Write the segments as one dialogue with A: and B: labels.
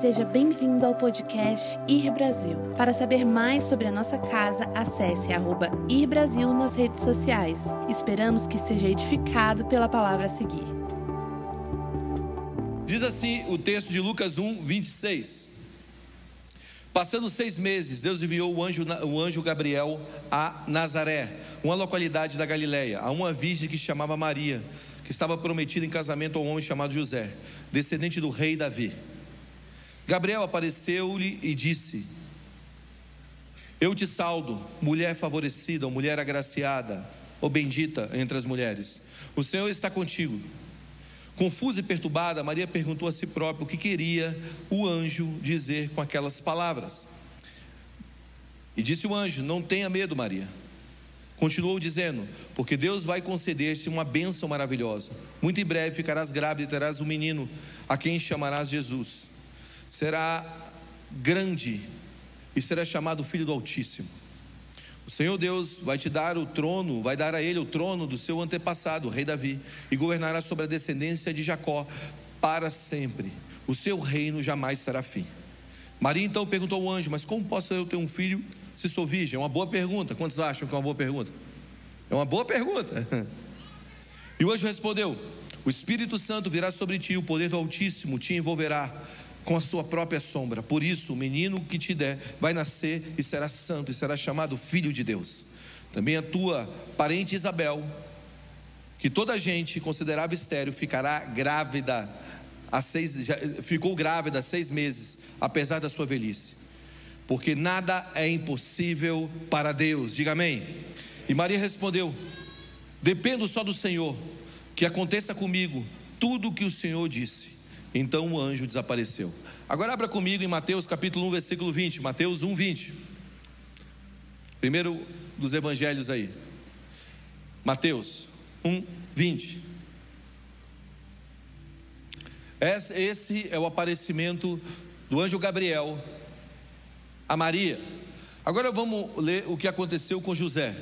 A: Seja bem-vindo ao podcast Ir Brasil. Para saber mais sobre a nossa casa, acesse arroba Ir Brasil nas redes sociais. Esperamos que seja edificado pela palavra a seguir.
B: Diz assim o texto de Lucas 1, 26. Passando seis meses, Deus enviou o anjo, o anjo Gabriel a Nazaré, uma localidade da Galileia, a uma virgem que chamava Maria, que estava prometida em casamento a um homem chamado José, descendente do rei Davi. Gabriel apareceu-lhe e disse: Eu te saldo, mulher favorecida, mulher agraciada, ou bendita entre as mulheres. O Senhor está contigo. Confusa e perturbada, Maria perguntou a si própria o que queria o anjo dizer com aquelas palavras. E disse o anjo: Não tenha medo, Maria. Continuou dizendo: Porque Deus vai conceder-te uma bênção maravilhosa. Muito em breve ficarás grávida e terás um menino, a quem chamarás Jesus. Será grande e será chamado Filho do Altíssimo. O Senhor Deus vai te dar o trono, vai dar a ele o trono do seu antepassado, o rei Davi, e governará sobre a descendência de Jacó para sempre. O seu reino jamais será fim. Maria então perguntou ao anjo: Mas como posso eu ter um filho se sou virgem? É uma boa pergunta. Quantos acham que é uma boa pergunta? É uma boa pergunta. E o anjo respondeu: O Espírito Santo virá sobre ti, o poder do Altíssimo te envolverá com a sua própria sombra. Por isso, o menino que te der vai nascer e será santo e será chamado filho de Deus. Também a tua parente Isabel, que toda a gente considerava estéreo, ficará grávida há seis, ficou grávida há seis meses, apesar da sua velhice. Porque nada é impossível para Deus. Diga amém. E Maria respondeu: Dependo só do Senhor, que aconteça comigo tudo o que o Senhor disse. Então o anjo desapareceu. Agora abra comigo em Mateus capítulo 1, versículo 20. Mateus 1, 20. Primeiro dos evangelhos aí. Mateus 1, 20. Esse é o aparecimento do anjo Gabriel a Maria. Agora vamos ler o que aconteceu com José.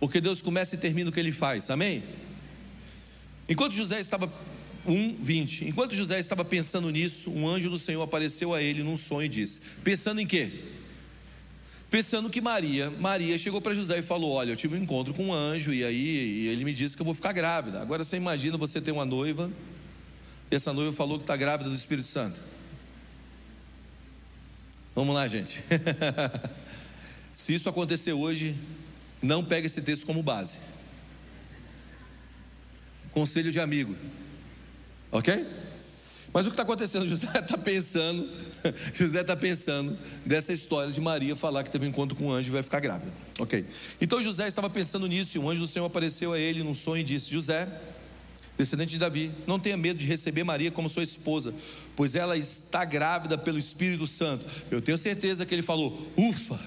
B: Porque Deus começa e termina o que ele faz, amém? Enquanto José estava 1, 20. Enquanto José estava pensando nisso, um anjo do Senhor apareceu a ele num sonho e disse: Pensando em quê? Pensando que Maria, Maria chegou para José e falou: Olha, eu tive um encontro com um anjo e aí e ele me disse que eu vou ficar grávida. Agora você imagina você ter uma noiva e essa noiva falou que está grávida do Espírito Santo. Vamos lá, gente. Se isso acontecer hoje, não pegue esse texto como base. Conselho de amigo. Ok? Mas o que está acontecendo? José está pensando, José está pensando dessa história de Maria falar que teve um encontro com um anjo e vai ficar grávida. Ok. Então José estava pensando nisso e um anjo do Senhor apareceu a ele num sonho e disse: José, descendente de Davi, não tenha medo de receber Maria como sua esposa, pois ela está grávida pelo Espírito Santo. Eu tenho certeza que ele falou: Ufa!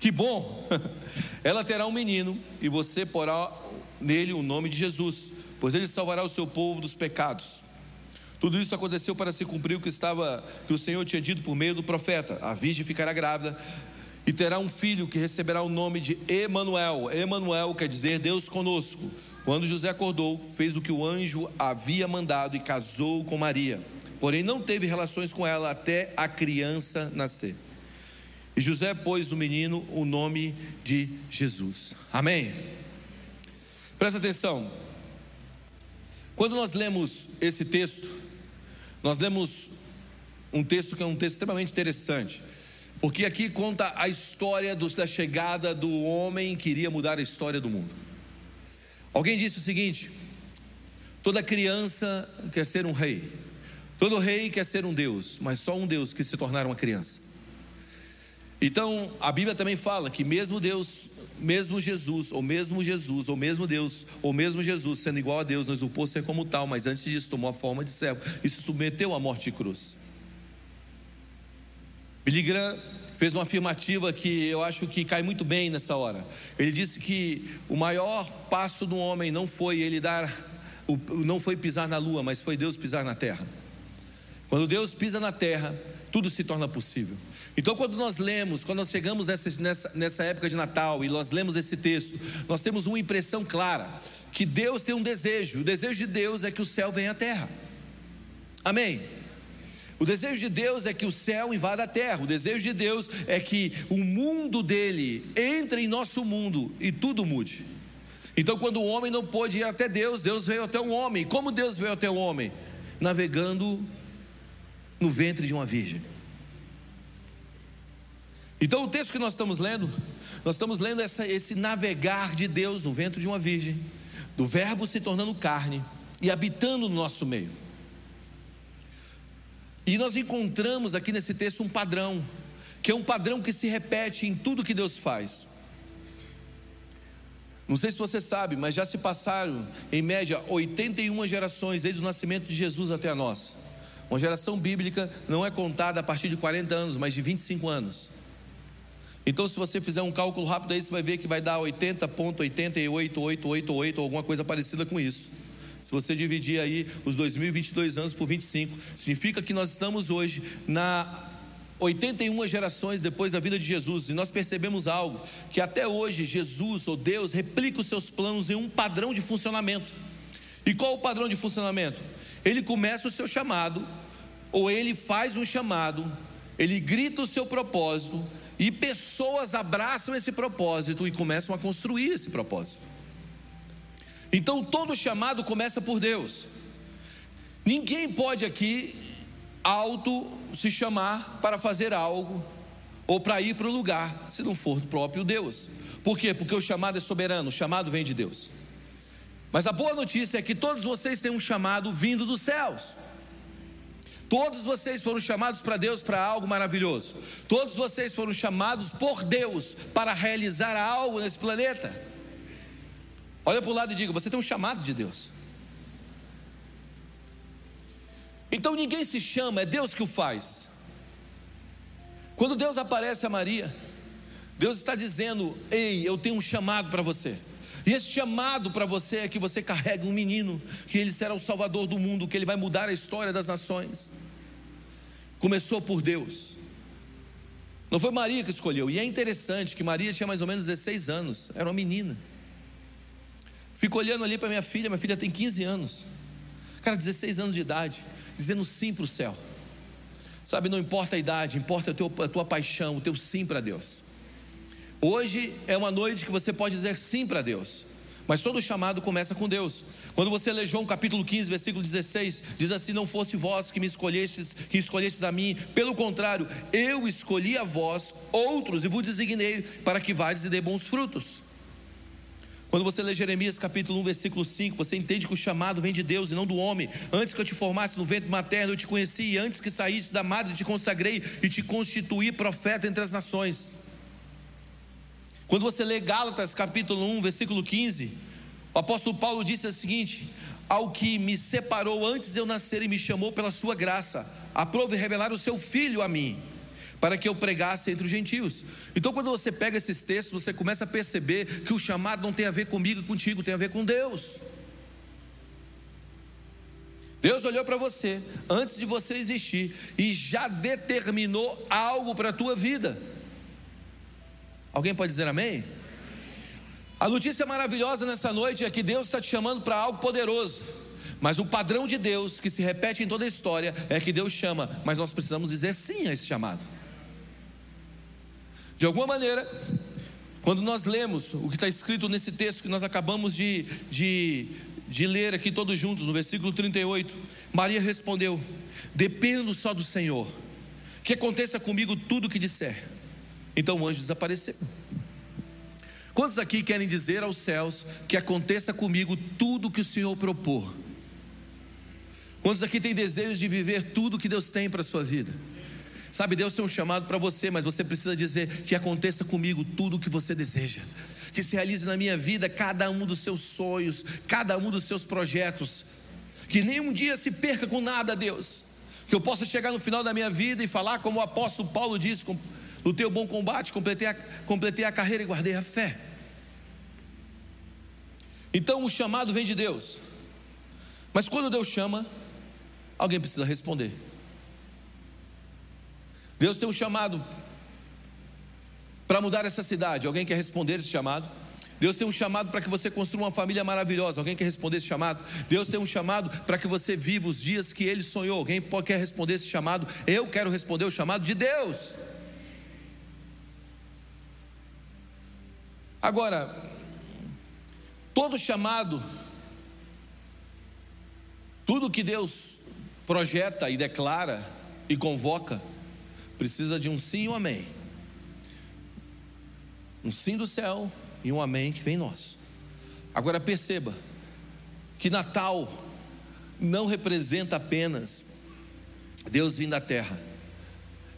B: Que bom! Ela terá um menino e você porá nele o nome de Jesus pois ele salvará o seu povo dos pecados. Tudo isso aconteceu para se cumprir o que estava que o Senhor tinha dito por meio do profeta: a virgem ficará grávida e terá um filho que receberá o nome de Emanuel. Emanuel quer dizer Deus conosco. Quando José acordou, fez o que o anjo havia mandado e casou com Maria. Porém não teve relações com ela até a criança nascer. E José pôs no menino o nome de Jesus. Amém. Presta atenção. Quando nós lemos esse texto, nós lemos um texto que é um texto extremamente interessante, porque aqui conta a história da chegada do homem que iria mudar a história do mundo. Alguém disse o seguinte: toda criança quer ser um rei, todo rei quer ser um Deus, mas só um Deus que se tornar uma criança. Então, a Bíblia também fala que mesmo Deus, mesmo Jesus, ou mesmo Jesus, ou mesmo Deus, ou mesmo Jesus, sendo igual a Deus, não usurpou ser como tal, mas antes disso tomou a forma de servo e se submeteu à morte de cruz. Billy Graham fez uma afirmativa que eu acho que cai muito bem nessa hora. Ele disse que o maior passo do homem não foi ele dar, não foi pisar na lua, mas foi Deus pisar na terra. Quando Deus pisa na terra, tudo se torna possível. Então, quando nós lemos, quando nós chegamos nessa, nessa, nessa época de Natal e nós lemos esse texto, nós temos uma impressão clara que Deus tem um desejo. O desejo de Deus é que o céu venha à terra. Amém? O desejo de Deus é que o céu invada a terra. O desejo de Deus é que o mundo dele entre em nosso mundo e tudo mude. Então, quando o homem não pôde ir até Deus, Deus veio até o homem. Como Deus veio até o homem? Navegando no ventre de uma virgem. Então, o texto que nós estamos lendo, nós estamos lendo essa, esse navegar de Deus no ventre de uma virgem, do Verbo se tornando carne e habitando no nosso meio. E nós encontramos aqui nesse texto um padrão, que é um padrão que se repete em tudo que Deus faz. Não sei se você sabe, mas já se passaram, em média, 81 gerações desde o nascimento de Jesus até a nossa. Uma geração bíblica não é contada a partir de 40 anos, mas de 25 anos. Então, se você fizer um cálculo rápido aí, você vai ver que vai dar 80,88888 ou alguma coisa parecida com isso. Se você dividir aí os 2022 anos por 25, significa que nós estamos hoje na 81 gerações depois da vida de Jesus, e nós percebemos algo: que até hoje Jesus ou Deus replica os seus planos em um padrão de funcionamento. E qual o padrão de funcionamento? Ele começa o seu chamado, ou ele faz um chamado, ele grita o seu propósito, e pessoas abraçam esse propósito e começam a construir esse propósito. Então todo chamado começa por Deus. Ninguém pode aqui auto se chamar para fazer algo ou para ir para o lugar, se não for do próprio Deus. Por quê? Porque o chamado é soberano, o chamado vem de Deus. Mas a boa notícia é que todos vocês têm um chamado vindo dos céus. Todos vocês foram chamados para Deus para algo maravilhoso. Todos vocês foram chamados por Deus para realizar algo nesse planeta. Olha para o lado e diga: você tem um chamado de Deus. Então ninguém se chama, é Deus que o faz. Quando Deus aparece a Maria, Deus está dizendo: Ei, eu tenho um chamado para você. E esse chamado para você é que você carregue um menino, que ele será o salvador do mundo, que ele vai mudar a história das nações. Começou por Deus. Não foi Maria que escolheu. E é interessante que Maria tinha mais ou menos 16 anos, era uma menina. Fico olhando ali para minha filha, minha filha tem 15 anos. Cara, 16 anos de idade, dizendo sim para o céu. Sabe, não importa a idade, importa a, teu, a tua paixão, o teu sim para Deus. Hoje é uma noite que você pode dizer sim para Deus. Mas todo chamado começa com Deus. Quando você lê João capítulo 15, versículo 16, diz assim: Não fosse vós que me escolhestes, que escolhestes a mim, pelo contrário, eu escolhi a vós, outros, e vos designei para que vades e dê bons frutos. Quando você lê Jeremias capítulo 1, versículo 5, você entende que o chamado vem de Deus e não do homem. Antes que eu te formasse no ventre materno, eu te conheci, e antes que saísse da madre, te consagrei e te constituí profeta entre as nações. Quando você lê Gálatas capítulo 1, versículo 15, o apóstolo Paulo disse o seguinte: Ao que me separou antes de eu nascer e me chamou pela sua graça, aprove revelar o seu filho a mim para que eu pregasse entre os gentios. Então, quando você pega esses textos, você começa a perceber que o chamado não tem a ver comigo e contigo, tem a ver com Deus. Deus olhou para você antes de você existir e já determinou algo para a tua vida. Alguém pode dizer amém? A notícia maravilhosa nessa noite é que Deus está te chamando para algo poderoso. Mas o padrão de Deus que se repete em toda a história é que Deus chama, mas nós precisamos dizer sim a esse chamado. De alguma maneira, quando nós lemos o que está escrito nesse texto que nós acabamos de, de, de ler aqui todos juntos, no versículo 38, Maria respondeu: Dependo só do Senhor, que aconteça comigo tudo o que disser. Então o anjo desapareceu. Quantos aqui querem dizer aos céus que aconteça comigo tudo o que o Senhor propor? Quantos aqui têm desejo de viver tudo que Deus tem para a sua vida? Sabe, Deus tem um chamado para você, mas você precisa dizer que aconteça comigo tudo o que você deseja, que se realize na minha vida cada um dos seus sonhos, cada um dos seus projetos, que nenhum dia se perca com nada, Deus, que eu possa chegar no final da minha vida e falar como o apóstolo Paulo disse: no teu bom combate, completei a, completei a carreira e guardei a fé. Então o chamado vem de Deus, mas quando Deus chama, alguém precisa responder. Deus tem um chamado para mudar essa cidade. Alguém quer responder esse chamado? Deus tem um chamado para que você construa uma família maravilhosa. Alguém quer responder esse chamado? Deus tem um chamado para que você viva os dias que Ele sonhou. Alguém quer responder esse chamado? Eu quero responder o chamado de Deus. Agora, todo chamado, tudo que Deus projeta e declara e convoca, precisa de um sim e um amém. Um sim do céu e um amém que vem nosso. Agora perceba que Natal não representa apenas Deus vindo à terra,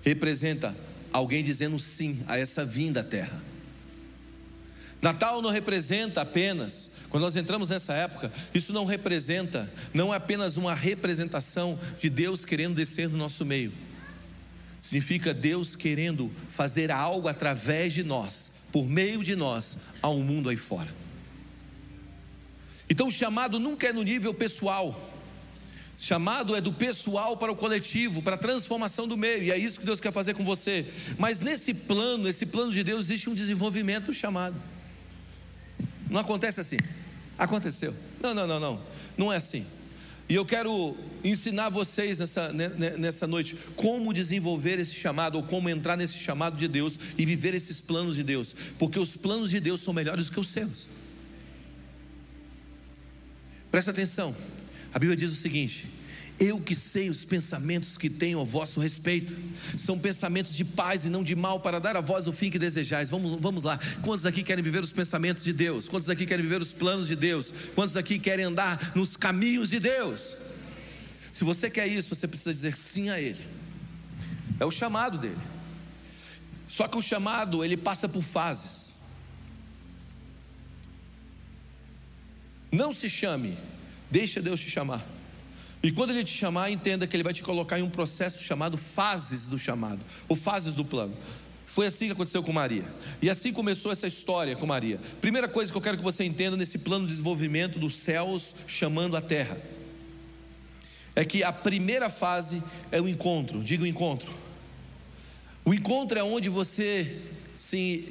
B: representa alguém dizendo sim a essa vinda à terra. Natal não representa apenas, quando nós entramos nessa época, isso não representa, não é apenas uma representação de Deus querendo descer no nosso meio. Significa Deus querendo fazer algo através de nós, por meio de nós, ao mundo aí fora. Então o chamado nunca é no nível pessoal. Chamado é do pessoal para o coletivo, para a transformação do meio, e é isso que Deus quer fazer com você. Mas nesse plano, esse plano de Deus, existe um desenvolvimento chamado. Não acontece assim. Aconteceu. Não, não, não, não. Não é assim. E eu quero ensinar vocês nessa, nessa noite como desenvolver esse chamado, ou como entrar nesse chamado de Deus e viver esses planos de Deus, porque os planos de Deus são melhores que os seus. Presta atenção, a Bíblia diz o seguinte: eu que sei os pensamentos que tenho a vosso respeito, são pensamentos de paz e não de mal, para dar a vós o fim que desejais. Vamos, vamos lá. Quantos aqui querem viver os pensamentos de Deus? Quantos aqui querem viver os planos de Deus? Quantos aqui querem andar nos caminhos de Deus? Se você quer isso, você precisa dizer sim a Ele. É o chamado dele. Só que o chamado, ele passa por fases. Não se chame, deixa Deus te chamar. E quando ele te chamar, entenda que ele vai te colocar em um processo chamado fases do chamado, ou fases do plano. Foi assim que aconteceu com Maria. E assim começou essa história com Maria. Primeira coisa que eu quero que você entenda nesse plano de desenvolvimento dos céus chamando a terra é que a primeira fase é o encontro. Diga o encontro. O encontro é onde você se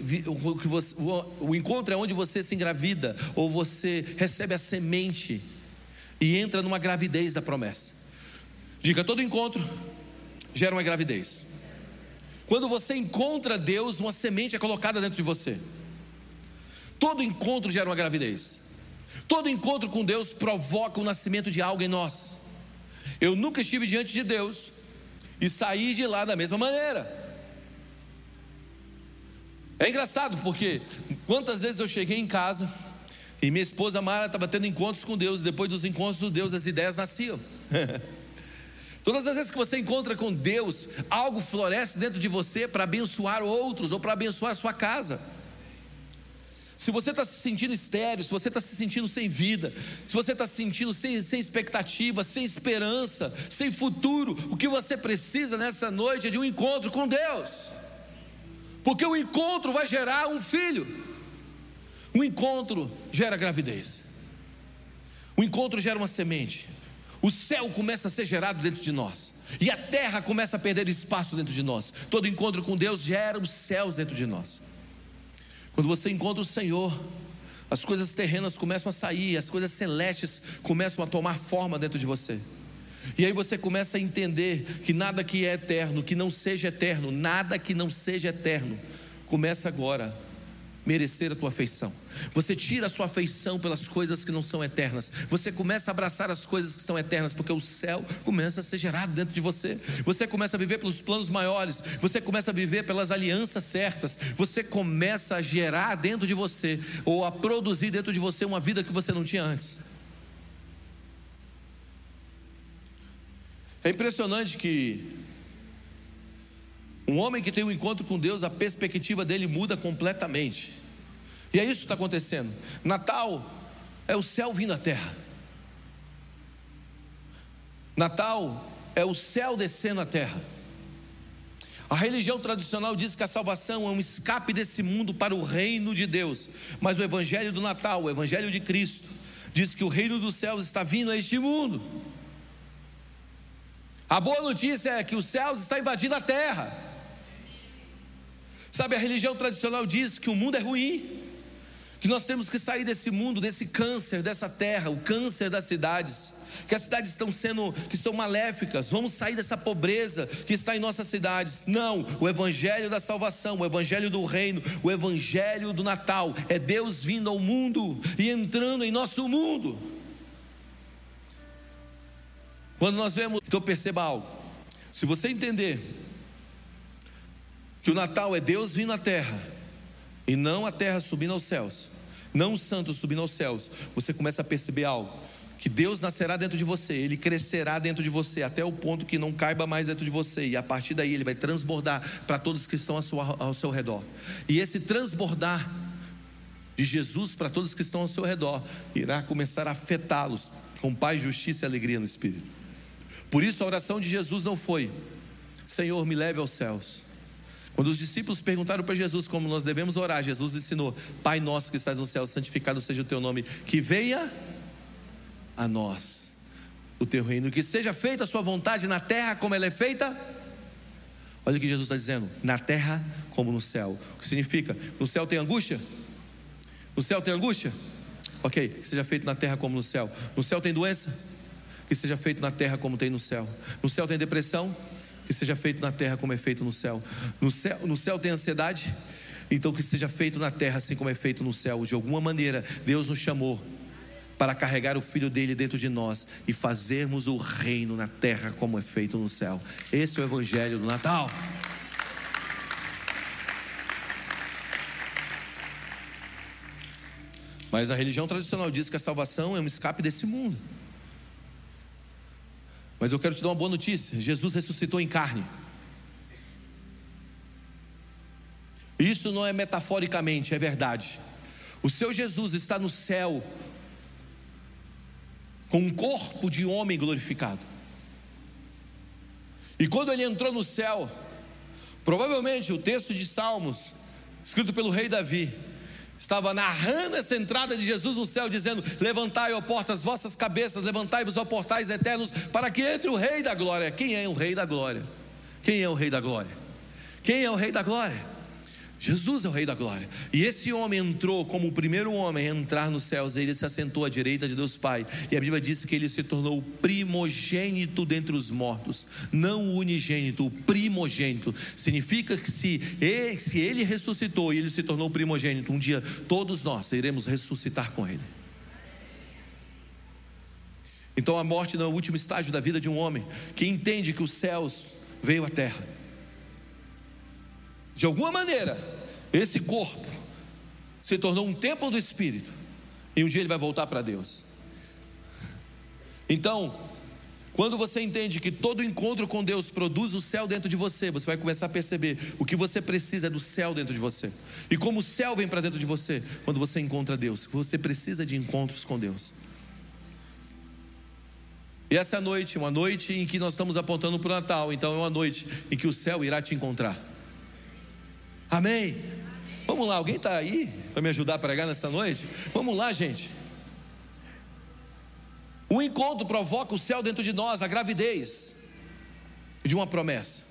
B: o encontro é onde você se engravida ou você recebe a semente e entra numa gravidez da promessa. Diga: todo encontro gera uma gravidez. Quando você encontra Deus, uma semente é colocada dentro de você. Todo encontro gera uma gravidez. Todo encontro com Deus provoca o nascimento de algo em nós. Eu nunca estive diante de Deus e saí de lá da mesma maneira. É engraçado porque quantas vezes eu cheguei em casa e minha esposa Mara estava tendo encontros com Deus, e depois dos encontros com Deus, as ideias nasciam. Todas as vezes que você encontra com Deus, algo floresce dentro de você para abençoar outros ou para abençoar a sua casa. Se você está se sentindo estéreo, se você está se sentindo sem vida, se você está se sentindo sem, sem expectativa, sem esperança, sem futuro, o que você precisa nessa noite é de um encontro com Deus, porque o encontro vai gerar um filho. O encontro gera gravidez. O encontro gera uma semente. O céu começa a ser gerado dentro de nós. E a terra começa a perder espaço dentro de nós. Todo encontro com Deus gera os céus dentro de nós. Quando você encontra o Senhor, as coisas terrenas começam a sair, as coisas celestes começam a tomar forma dentro de você. E aí você começa a entender que nada que é eterno, que não seja eterno, nada que não seja eterno, começa agora merecer a tua afeição. Você tira a sua afeição pelas coisas que não são eternas. Você começa a abraçar as coisas que são eternas, porque o céu começa a ser gerado dentro de você. Você começa a viver pelos planos maiores. Você começa a viver pelas alianças certas. Você começa a gerar dentro de você, ou a produzir dentro de você uma vida que você não tinha antes. É impressionante que um homem que tem um encontro com Deus, a perspectiva dele muda completamente. E é isso que está acontecendo. Natal é o céu vindo à terra. Natal é o céu descendo à terra. A religião tradicional diz que a salvação é um escape desse mundo para o reino de Deus. Mas o evangelho do Natal, o evangelho de Cristo, diz que o reino dos céus está vindo a este mundo. A boa notícia é que os céus estão invadindo a terra. Sabe, a religião tradicional diz que o mundo é ruim, que nós temos que sair desse mundo, desse câncer, dessa terra, o câncer das cidades, que as cidades estão sendo, que são maléficas, vamos sair dessa pobreza que está em nossas cidades. Não, o evangelho da salvação, o evangelho do reino, o evangelho do Natal é Deus vindo ao mundo e entrando em nosso mundo. Quando nós vemos, então perceba algo. Se você entender que o Natal é Deus vindo à terra, e não a terra subindo aos céus, não o santo subindo aos céus, você começa a perceber algo. Que Deus nascerá dentro de você, Ele crescerá dentro de você, até o ponto que não caiba mais dentro de você, e a partir daí Ele vai transbordar para todos que estão ao seu, redor. E esse transbordar de Jesus para todos que estão ao seu redor irá começar a afetá-los com paz, justiça e alegria no Espírito. Por isso a oração de Jesus não foi: Senhor, me leve aos céus. Quando os discípulos perguntaram para Jesus como nós devemos orar, Jesus ensinou: Pai nosso que estás no céu, santificado seja o teu nome, que venha a nós o teu reino, que seja feita a sua vontade na terra como ela é feita. Olha o que Jesus está dizendo: na terra como no céu. O que significa? No céu tem angústia? No céu tem angústia? Ok, que seja feito na terra como no céu. No céu tem doença? Que seja feito na terra como tem no céu. No céu tem depressão? Que seja feito na terra como é feito no céu. No céu, no céu tem ansiedade, então que seja feito na terra assim como é feito no céu. De alguma maneira, Deus nos chamou para carregar o filho dele dentro de nós e fazermos o reino na terra como é feito no céu. Esse é o evangelho do Natal. Mas a religião tradicional diz que a salvação é um escape desse mundo. Mas eu quero te dar uma boa notícia: Jesus ressuscitou em carne. Isso não é metaforicamente, é verdade. O seu Jesus está no céu, com um corpo de homem glorificado. E quando ele entrou no céu, provavelmente o texto de Salmos, escrito pelo rei Davi, estava narrando essa entrada de Jesus no céu, dizendo: Levantai, ó portas, vossas cabeças, levantai-vos, ó portais eternos, para que entre o Rei da Glória. Quem é o Rei da Glória? Quem é o Rei da Glória? Quem é o Rei da Glória? Jesus é o Rei da Glória. E esse homem entrou como o primeiro homem a entrar nos céus. Ele se assentou à direita de Deus Pai. E a Bíblia diz que ele se tornou o primogênito dentre os mortos. Não o unigênito, o primogênito. Significa que se ele, se ele ressuscitou e ele se tornou primogênito, um dia todos nós iremos ressuscitar com ele. Então a morte não é o último estágio da vida de um homem que entende que os céus veio à terra de alguma maneira, esse corpo se tornou um templo do Espírito, e um dia ele vai voltar para Deus. Então, quando você entende que todo encontro com Deus produz o céu dentro de você, você vai começar a perceber o que você precisa é do céu dentro de você. E como o céu vem para dentro de você quando você encontra Deus, você precisa de encontros com Deus. E essa noite, uma noite em que nós estamos apontando para o Natal, então é uma noite em que o céu irá te encontrar. Amém? Vamos lá, alguém está aí para me ajudar a pregar nessa noite? Vamos lá, gente. O encontro provoca o céu dentro de nós, a gravidez de uma promessa.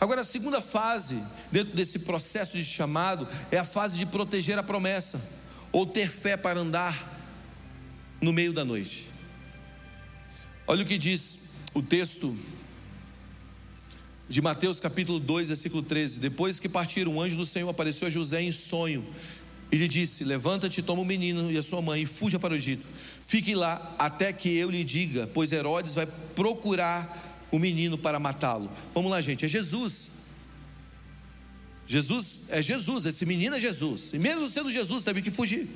B: Agora, a segunda fase dentro desse processo de chamado é a fase de proteger a promessa, ou ter fé para andar no meio da noite. Olha o que diz o texto de Mateus capítulo 2, versículo 13. Depois que partiram, um anjo do Senhor apareceu a José em sonho e lhe disse: Levanta-te, toma o menino e a sua mãe e fuja para o Egito. Fique lá até que eu lhe diga, pois Herodes vai procurar o menino para matá-lo. Vamos lá, gente, é Jesus. Jesus é Jesus, esse menino é Jesus. E mesmo sendo Jesus, teve que fugir.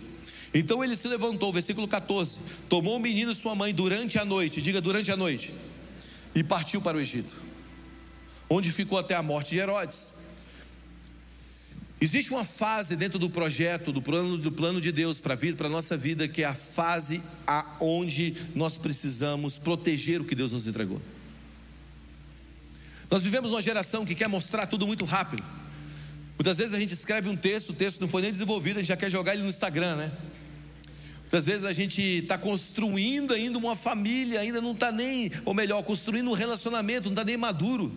B: Então ele se levantou, versículo 14, tomou o menino e sua mãe durante a noite, diga durante a noite, e partiu para o Egito onde ficou até a morte de Herodes. Existe uma fase dentro do projeto, do plano, do plano de Deus para vir para a nossa vida, que é a fase aonde nós precisamos proteger o que Deus nos entregou. Nós vivemos uma geração que quer mostrar tudo muito rápido. Muitas vezes a gente escreve um texto, o texto não foi nem desenvolvido, a gente já quer jogar ele no Instagram, né? Muitas vezes a gente está construindo ainda uma família, ainda não está nem, ou melhor, construindo um relacionamento, não está nem maduro.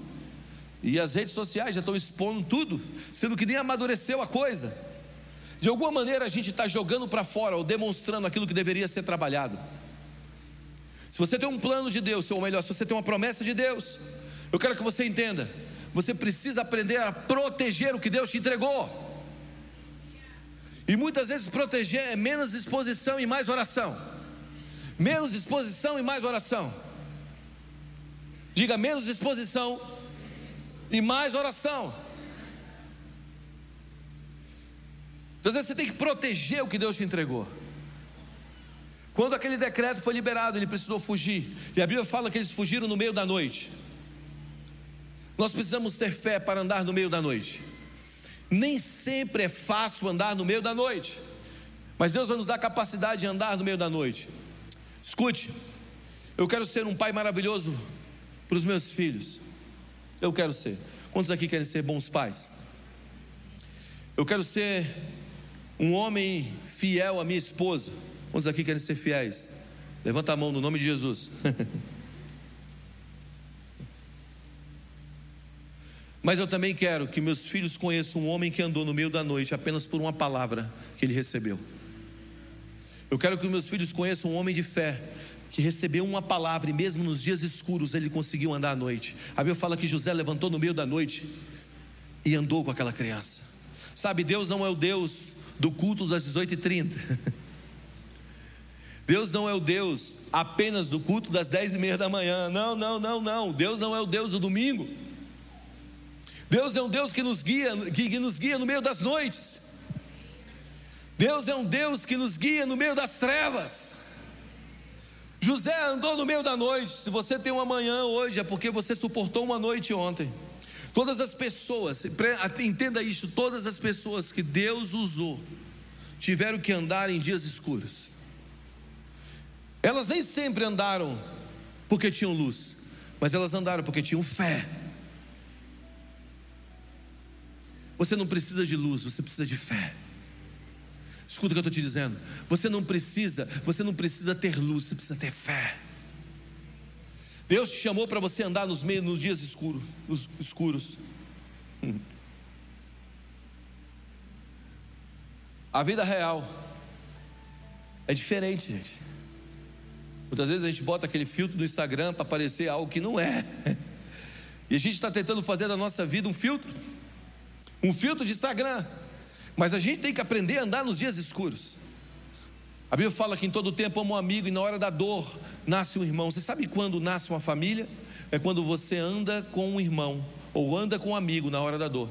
B: E as redes sociais já estão expondo tudo, sendo que nem amadureceu a coisa. De alguma maneira a gente está jogando para fora ou demonstrando aquilo que deveria ser trabalhado. Se você tem um plano de Deus, ou melhor, se você tem uma promessa de Deus, eu quero que você entenda, você precisa aprender a proteger o que Deus te entregou. E muitas vezes proteger é menos exposição e mais oração. Menos exposição e mais oração. Diga menos exposição e mais oração. Então, às vezes você tem que proteger o que Deus te entregou. Quando aquele decreto foi liberado, ele precisou fugir. E a Bíblia fala que eles fugiram no meio da noite. Nós precisamos ter fé para andar no meio da noite. Nem sempre é fácil andar no meio da noite. Mas Deus vai nos dar capacidade de andar no meio da noite. Escute, eu quero ser um pai maravilhoso para os meus filhos. Eu quero ser. Quantos aqui querem ser bons pais? Eu quero ser um homem fiel à minha esposa. Quantos aqui querem ser fiéis? Levanta a mão no nome de Jesus. Mas eu também quero que meus filhos conheçam um homem que andou no meio da noite apenas por uma palavra que ele recebeu. Eu quero que meus filhos conheçam um homem de fé que recebeu uma palavra e mesmo nos dias escuros ele conseguiu andar à noite. A Bíblia fala que José levantou no meio da noite e andou com aquela criança. Sabe, Deus não é o Deus do culto das 18h30. Deus não é o Deus apenas do culto das 10 e meia da manhã. Não, não, não, não. Deus não é o Deus do domingo. Deus é um Deus que nos guia, que, nos guia no meio das noites. Deus é um Deus que nos guia no meio das trevas. José andou no meio da noite. Se você tem uma manhã hoje, é porque você suportou uma noite ontem. Todas as pessoas, entenda isso, todas as pessoas que Deus usou tiveram que andar em dias escuros. Elas nem sempre andaram porque tinham luz, mas elas andaram porque tinham fé. Você não precisa de luz, você precisa de fé. Escuta o que eu estou te dizendo. Você não precisa, você não precisa ter luz, você precisa ter fé. Deus te chamou para você andar nos meios, nos dias escuros, nos escuros. A vida real é diferente, gente. Muitas vezes a gente bota aquele filtro no Instagram para parecer algo que não é. E a gente está tentando fazer da nossa vida um filtro, um filtro de Instagram. Mas a gente tem que aprender a andar nos dias escuros. A Bíblia fala que em todo tempo ama um amigo e na hora da dor nasce um irmão. Você sabe quando nasce uma família? É quando você anda com um irmão ou anda com um amigo na hora da dor.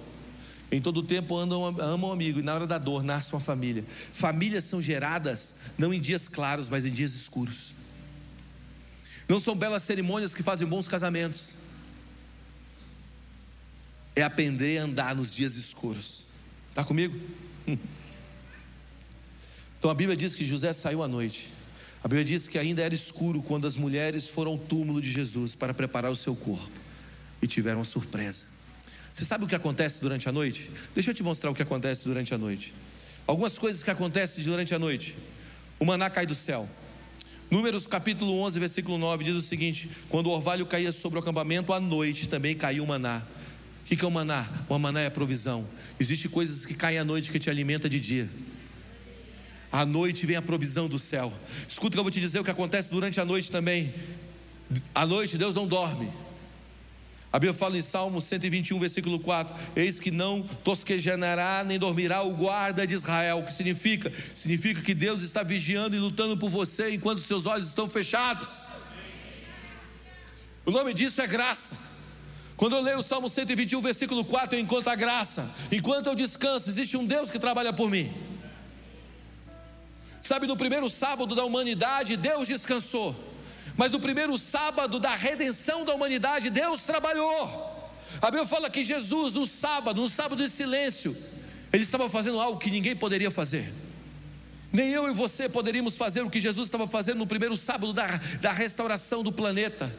B: Em todo tempo anda ama um amigo e na hora da dor nasce uma família. Famílias são geradas não em dias claros, mas em dias escuros. Não são belas cerimônias que fazem bons casamentos. É aprender a andar nos dias escuros. Está comigo? Então a Bíblia diz que José saiu à noite. A Bíblia diz que ainda era escuro quando as mulheres foram ao túmulo de Jesus para preparar o seu corpo e tiveram uma surpresa. Você sabe o que acontece durante a noite? Deixa eu te mostrar o que acontece durante a noite. Algumas coisas que acontecem durante a noite. O maná cai do céu. Números capítulo 11, versículo 9 diz o seguinte: Quando o orvalho caía sobre o acampamento, à noite também caiu o maná. O que é o maná? O maná é a provisão. Existem coisas que caem à noite que te alimenta de dia. À noite vem a provisão do céu. Escuta o que eu vou te dizer o que acontece durante a noite também. À noite Deus não dorme. A Bíblia fala em Salmo 121, versículo 4: Eis que não tosquejará nem dormirá o guarda de Israel. O que significa? Significa que Deus está vigiando e lutando por você enquanto seus olhos estão fechados. O nome disso é graça. Quando eu leio o Salmo 121, versículo 4, eu encontro a graça. Enquanto eu descanso, existe um Deus que trabalha por mim. Sabe, no primeiro sábado da humanidade, Deus descansou. Mas no primeiro sábado da redenção da humanidade, Deus trabalhou. A Bíblia fala que Jesus, no sábado, no sábado de silêncio, ele estava fazendo algo que ninguém poderia fazer. Nem eu e você poderíamos fazer o que Jesus estava fazendo no primeiro sábado da, da restauração do planeta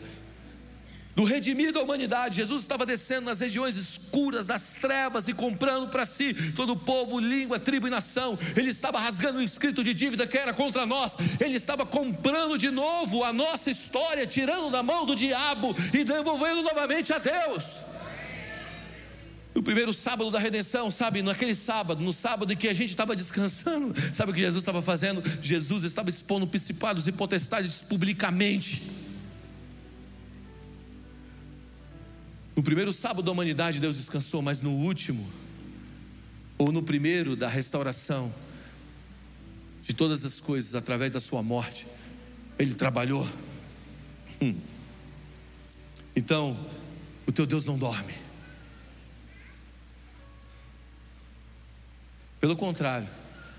B: do redimir da humanidade. Jesus estava descendo nas regiões escuras das trevas e comprando para si todo o povo, língua, tribo e nação. Ele estava rasgando o inscrito de dívida que era contra nós. Ele estava comprando de novo a nossa história, tirando da mão do diabo e devolvendo novamente a Deus. No primeiro sábado da redenção, sabe, naquele sábado, no sábado em que a gente estava descansando, sabe o que Jesus estava fazendo? Jesus estava expondo principados e potestades publicamente. No primeiro sábado da humanidade, Deus descansou, mas no último, ou no primeiro da restauração de todas as coisas, através da Sua morte, Ele trabalhou. Hum. Então, o teu Deus não dorme. Pelo contrário,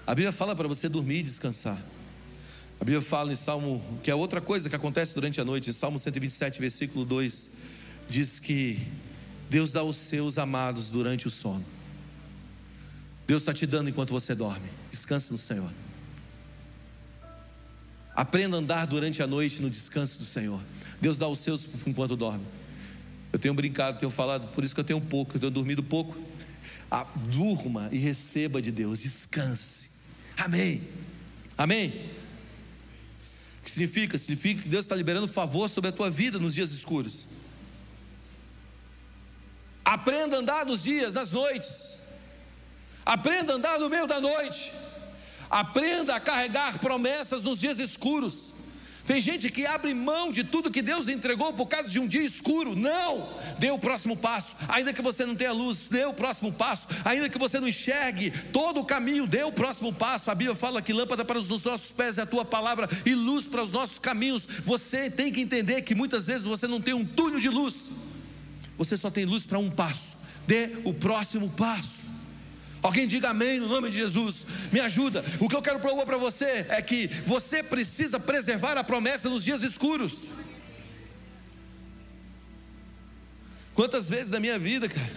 B: a Bíblia fala para você dormir e descansar. A Bíblia fala em Salmo, que é outra coisa que acontece durante a noite, em Salmo 127, versículo 2, diz que Deus dá aos seus amados durante o sono. Deus está te dando enquanto você dorme. Descanse no Senhor. Aprenda a andar durante a noite no descanso do Senhor. Deus dá os seus enquanto dorme. Eu tenho brincado, tenho falado, por isso que eu tenho pouco, eu tenho dormido pouco. Ah, durma e receba de Deus, descanse. Amém. Amém. O que significa? Significa que Deus está liberando favor sobre a tua vida nos dias escuros. Aprenda a andar nos dias, nas noites. Aprenda a andar no meio da noite. Aprenda a carregar promessas nos dias escuros. Tem gente que abre mão de tudo que Deus entregou por causa de um dia escuro. Não! Dê o próximo passo. Ainda que você não tenha luz, dê o próximo passo. Ainda que você não enxergue todo o caminho, dê o próximo passo. A Bíblia fala que lâmpada para os nossos pés é a tua palavra e luz para os nossos caminhos. Você tem que entender que muitas vezes você não tem um túnel de luz. Você só tem luz para um passo. Dê o próximo passo. Alguém diga amém no nome de Jesus. Me ajuda. O que eu quero provar para você é que você precisa preservar a promessa nos dias escuros. Quantas vezes na minha vida, cara,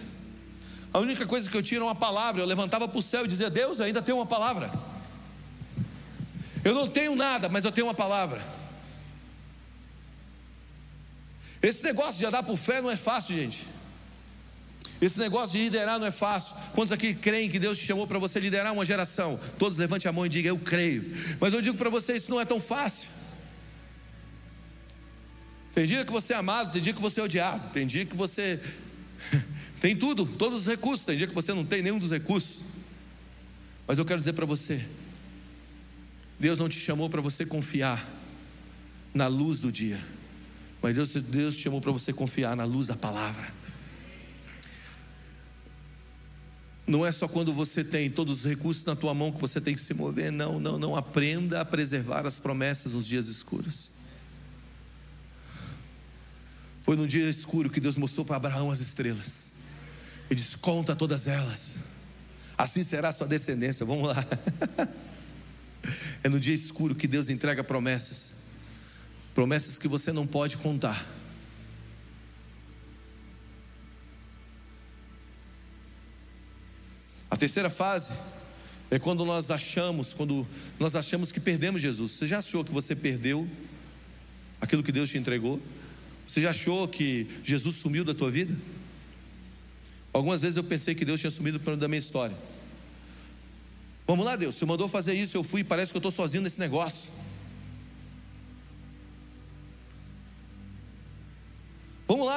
B: a única coisa que eu tinha era uma palavra. Eu levantava para o céu e dizia: Deus, eu ainda tenho uma palavra. Eu não tenho nada, mas eu tenho uma palavra. Esse negócio de andar por fé não é fácil, gente. Esse negócio de liderar não é fácil. Quantos aqui creem que Deus te chamou para você liderar uma geração? Todos levante a mão e diga: Eu creio. Mas eu digo para você: isso não é tão fácil. Tem dia que você é amado, tem dia que você é odiado, tem dia que você tem tudo, todos os recursos, tem dia que você não tem nenhum dos recursos. Mas eu quero dizer para você: Deus não te chamou para você confiar na luz do dia, mas Deus, Deus te chamou para você confiar na luz da palavra. Não é só quando você tem todos os recursos na tua mão que você tem que se mover. Não, não, não. Aprenda a preservar as promessas nos dias escuros. Foi no dia escuro que Deus mostrou para Abraão as estrelas. Ele disse: Conta todas elas. Assim será a sua descendência. Vamos lá. É no dia escuro que Deus entrega promessas. Promessas que você não pode contar. A terceira fase é quando nós achamos, quando nós achamos que perdemos Jesus. Você já achou que você perdeu aquilo que Deus te entregou? Você já achou que Jesus sumiu da tua vida? Algumas vezes eu pensei que Deus tinha sumido da minha história. Vamos lá, Deus, você mandou fazer isso, eu fui, parece que eu estou sozinho nesse negócio.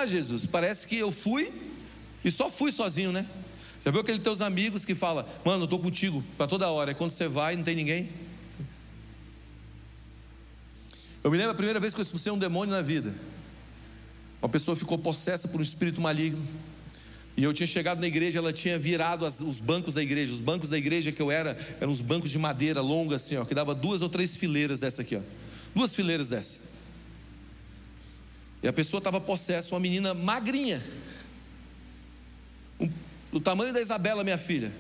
B: Jesus, parece que eu fui e só fui sozinho, né? Já viu aqueles teus amigos que fala, mano, eu estou contigo para toda hora. E quando você vai, não tem ninguém. Eu me lembro a primeira vez que eu expulsei um demônio na vida. Uma pessoa ficou possessa por um espírito maligno. E eu tinha chegado na igreja, ela tinha virado as, os bancos da igreja. Os bancos da igreja que eu era, eram uns bancos de madeira longa assim, ó, que dava duas ou três fileiras dessa aqui, ó. Duas fileiras dessa. E a pessoa estava possessa, uma menina magrinha. Um do tamanho da Isabela, minha filha.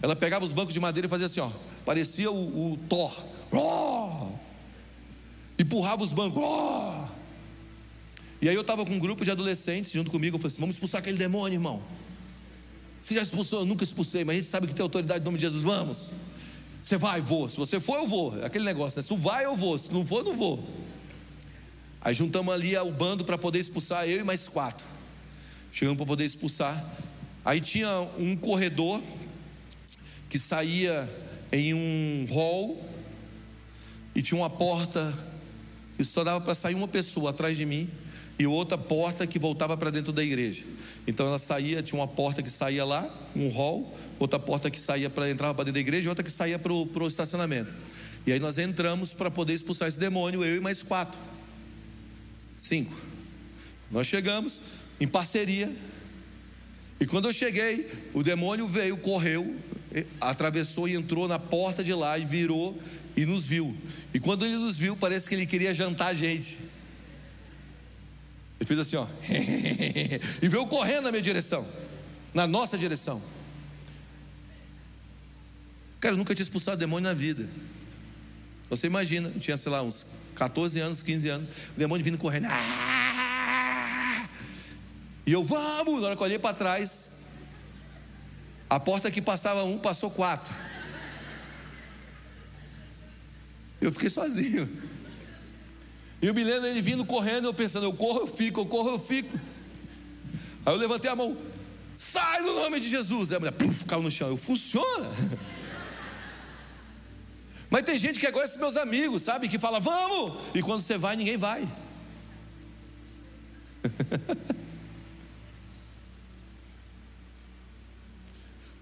B: Ela pegava os bancos de madeira e fazia assim, ó, parecia o, o Thor. Oh! Empurrava os bancos. Oh! E aí eu estava com um grupo de adolescentes junto comigo. Eu falei assim: vamos expulsar aquele demônio, irmão. Você já expulsou? Eu nunca expulsei, mas a gente sabe que tem autoridade no nome de Jesus. Vamos. Você vai, vou. Se você for, eu vou. Aquele negócio, né? Se tu vai, eu vou. Se não for, não vou. Aí juntamos ali o bando para poder expulsar eu e mais quatro. Chegamos para poder expulsar. Aí tinha um corredor que saía em um hall e tinha uma porta que só dava para sair uma pessoa atrás de mim e outra porta que voltava para dentro da igreja. Então ela saía, tinha uma porta que saía lá, um hall, outra porta que saía para entrar para dentro da igreja e outra que saía para o estacionamento. E aí nós entramos para poder expulsar esse demônio, eu e mais quatro. Cinco. Nós chegamos em parceria. E quando eu cheguei, o demônio veio, correu, atravessou e entrou na porta de lá e virou e nos viu. E quando ele nos viu, parece que ele queria jantar a gente. Ele fez assim, ó, e veio correndo na minha direção, na nossa direção. Cara, eu nunca tinha expulsado demônio na vida. Você imagina, tinha, sei lá, uns 14 anos, 15 anos, o demônio vindo correndo. Ah! E eu, vamos! Na hora que eu olhei para trás, a porta que passava um passou quatro. Eu fiquei sozinho. E eu me lembro ele vindo correndo, eu pensando, eu corro, eu fico, eu corro, eu fico. Aí eu levantei a mão, sai no nome de Jesus. Aí a mulher, puf, caiu no chão. Eu, funciona. Mas tem gente que é esses meus amigos, sabe? Que fala, vamos! E quando você vai, ninguém vai.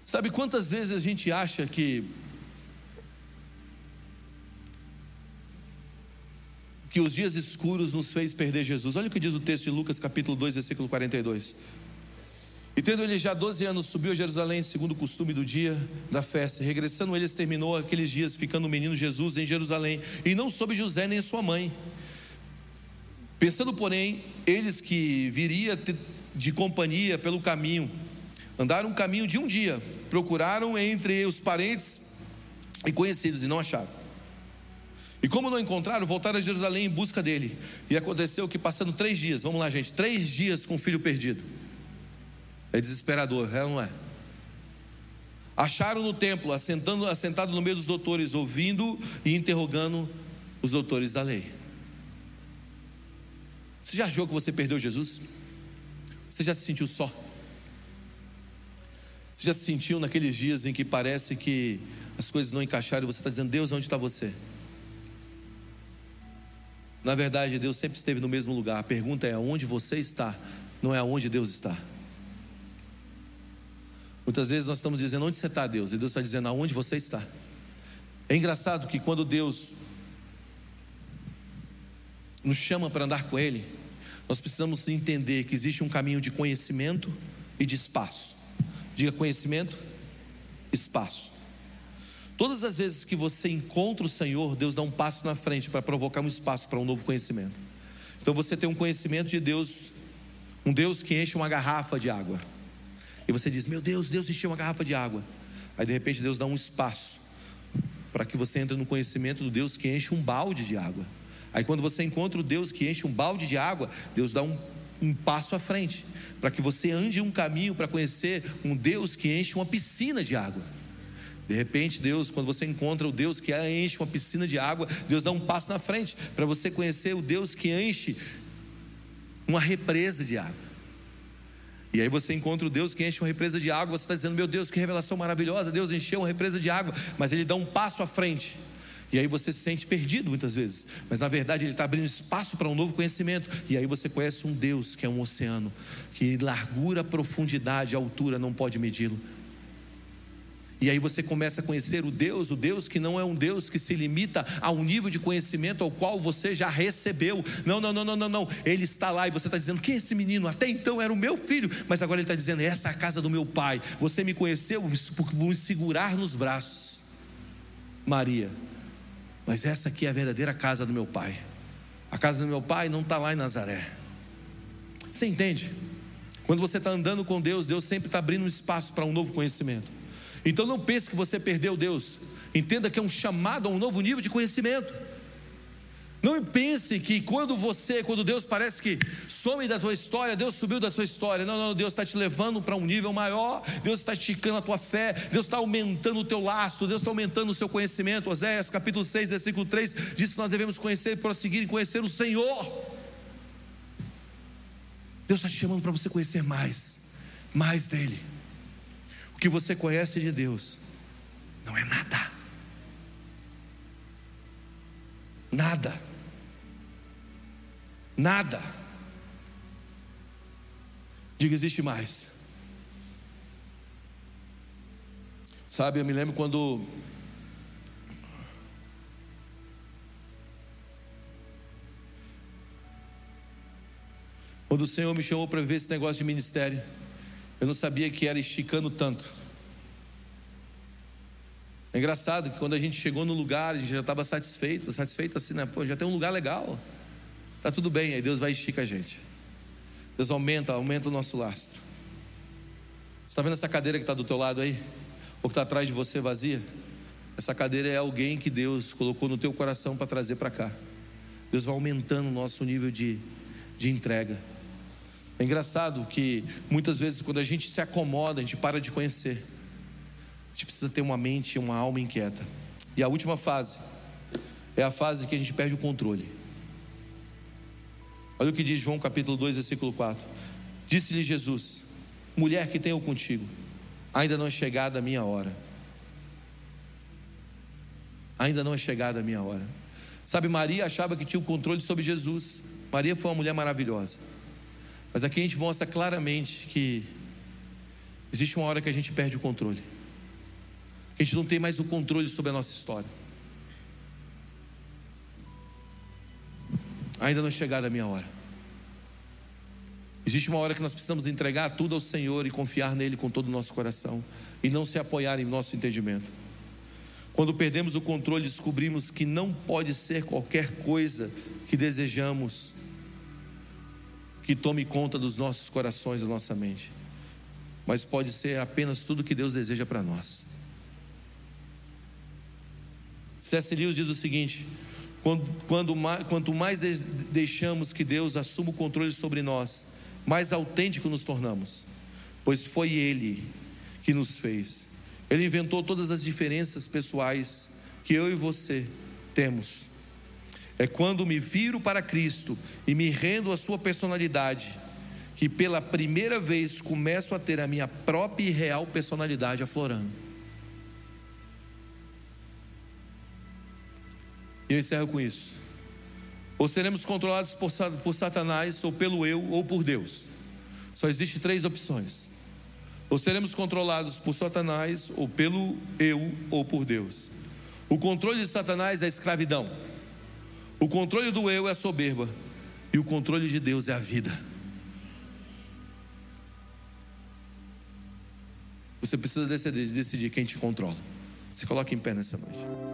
B: sabe quantas vezes a gente acha que que os dias escuros nos fez perder Jesus. Olha o que diz o texto de Lucas, capítulo 2, versículo 42. E tendo ele já 12 anos, subiu a Jerusalém, segundo o costume do dia da festa. Regressando eles, terminou aqueles dias, ficando o menino Jesus em Jerusalém, e não soube José nem sua mãe. Pensando, porém, eles que viria de companhia pelo caminho, andaram um caminho de um dia, procuraram entre os parentes e conhecidos, e não acharam. E como não encontraram, voltaram a Jerusalém em busca dele. E aconteceu que, passando três dias, vamos lá, gente, três dias com o filho perdido. É desesperador, é não é? Acharam no templo, assentando, assentado no meio dos doutores, ouvindo e interrogando os doutores da lei. Você já achou que você perdeu Jesus? Você já se sentiu só? Você já se sentiu naqueles dias em que parece que as coisas não encaixaram e você está dizendo, Deus, onde está você? Na verdade, Deus sempre esteve no mesmo lugar. A pergunta é aonde você está, não é aonde Deus está. Muitas vezes nós estamos dizendo onde você está, Deus, e Deus está dizendo aonde você está. É engraçado que quando Deus nos chama para andar com Ele, nós precisamos entender que existe um caminho de conhecimento e de espaço. Diga conhecimento, espaço. Todas as vezes que você encontra o Senhor, Deus dá um passo na frente para provocar um espaço para um novo conhecimento. Então você tem um conhecimento de Deus, um Deus que enche uma garrafa de água. E você diz: Meu Deus, Deus encheu uma garrafa de água. Aí de repente Deus dá um espaço para que você entre no conhecimento do Deus que enche um balde de água. Aí quando você encontra o Deus que enche um balde de água, Deus dá um, um passo à frente, para que você ande um caminho para conhecer um Deus que enche uma piscina de água. De repente, Deus, quando você encontra o Deus que enche uma piscina de água, Deus dá um passo na frente para você conhecer o Deus que enche uma represa de água. E aí você encontra o Deus que enche uma represa de água, você está dizendo, meu Deus, que revelação maravilhosa, Deus encheu uma represa de água, mas Ele dá um passo à frente. E aí você se sente perdido muitas vezes, mas na verdade Ele está abrindo espaço para um novo conhecimento. E aí você conhece um Deus que é um oceano, que largura, profundidade, altura não pode medi-lo. E aí você começa a conhecer o Deus, o Deus que não é um Deus que se limita a um nível de conhecimento ao qual você já recebeu. Não, não, não, não, não, não. Ele está lá e você está dizendo: quem é esse menino? Até então era o meu filho, mas agora ele está dizendo: essa é a casa do meu pai. Você me conheceu por me segurar nos braços, Maria. Mas essa aqui é a verdadeira casa do meu pai. A casa do meu pai não está lá em Nazaré. Você entende? Quando você está andando com Deus, Deus sempre está abrindo um espaço para um novo conhecimento. Então não pense que você perdeu Deus. Entenda que é um chamado a um novo nível de conhecimento. Não pense que quando você, quando Deus parece que some da tua história, Deus subiu da tua história. Não, não, Deus está te levando para um nível maior, Deus está esticando a tua fé, Deus está aumentando o teu laço, Deus está aumentando o seu conhecimento. Oséias capítulo 6, versículo 3 diz que nós devemos conhecer e prosseguir em conhecer o Senhor. Deus está te chamando para você conhecer mais, mais dEle que você conhece de Deus não é nada. Nada. Nada. Diga, existe mais. Sabe, eu me lembro quando Quando o Senhor me chamou para ver esse negócio de ministério, eu não sabia que era esticando tanto. É engraçado que quando a gente chegou no lugar, a gente já estava satisfeito, satisfeito assim, né? Pô, já tem um lugar legal. Tá tudo bem, aí Deus vai esticar a gente. Deus aumenta, aumenta o nosso lastro. Você está vendo essa cadeira que está do teu lado aí? Ou que está atrás de você vazia? Essa cadeira é alguém que Deus colocou no teu coração para trazer para cá. Deus vai aumentando o nosso nível de, de entrega. É engraçado que muitas vezes quando a gente se acomoda, a gente para de conhecer. A gente precisa ter uma mente, uma alma inquieta. E a última fase é a fase que a gente perde o controle. Olha o que diz João capítulo 2, versículo 4. Disse-lhe Jesus: Mulher que tenho contigo, ainda não é chegada a minha hora. Ainda não é chegada a minha hora. Sabe, Maria achava que tinha o controle sobre Jesus. Maria foi uma mulher maravilhosa. Mas aqui a gente mostra claramente que existe uma hora que a gente perde o controle. A gente não tem mais o controle sobre a nossa história. Ainda não é chegada a minha hora. Existe uma hora que nós precisamos entregar tudo ao Senhor e confiar nele com todo o nosso coração e não se apoiar em nosso entendimento. Quando perdemos o controle, descobrimos que não pode ser qualquer coisa que desejamos que tome conta dos nossos corações, da nossa mente, mas pode ser apenas tudo que Deus deseja para nós. C.S. Diz o seguinte: quando, quando, quanto mais deixamos que Deus assuma o controle sobre nós, mais autêntico nos tornamos, pois foi Ele que nos fez. Ele inventou todas as diferenças pessoais que eu e você temos é quando me viro para Cristo e me rendo à Sua personalidade, que pela primeira vez começo a ter a minha própria e real personalidade aflorando. E eu encerro com isso. Ou seremos controlados por, por Satanás, ou pelo eu, ou por Deus. Só existe três opções. Ou seremos controlados por Satanás, ou pelo eu, ou por Deus. O controle de Satanás é a escravidão. O controle do eu é soberba, e o controle de Deus é a vida. Você precisa decidir, decidir quem te controla. Se coloque em pé nessa noite.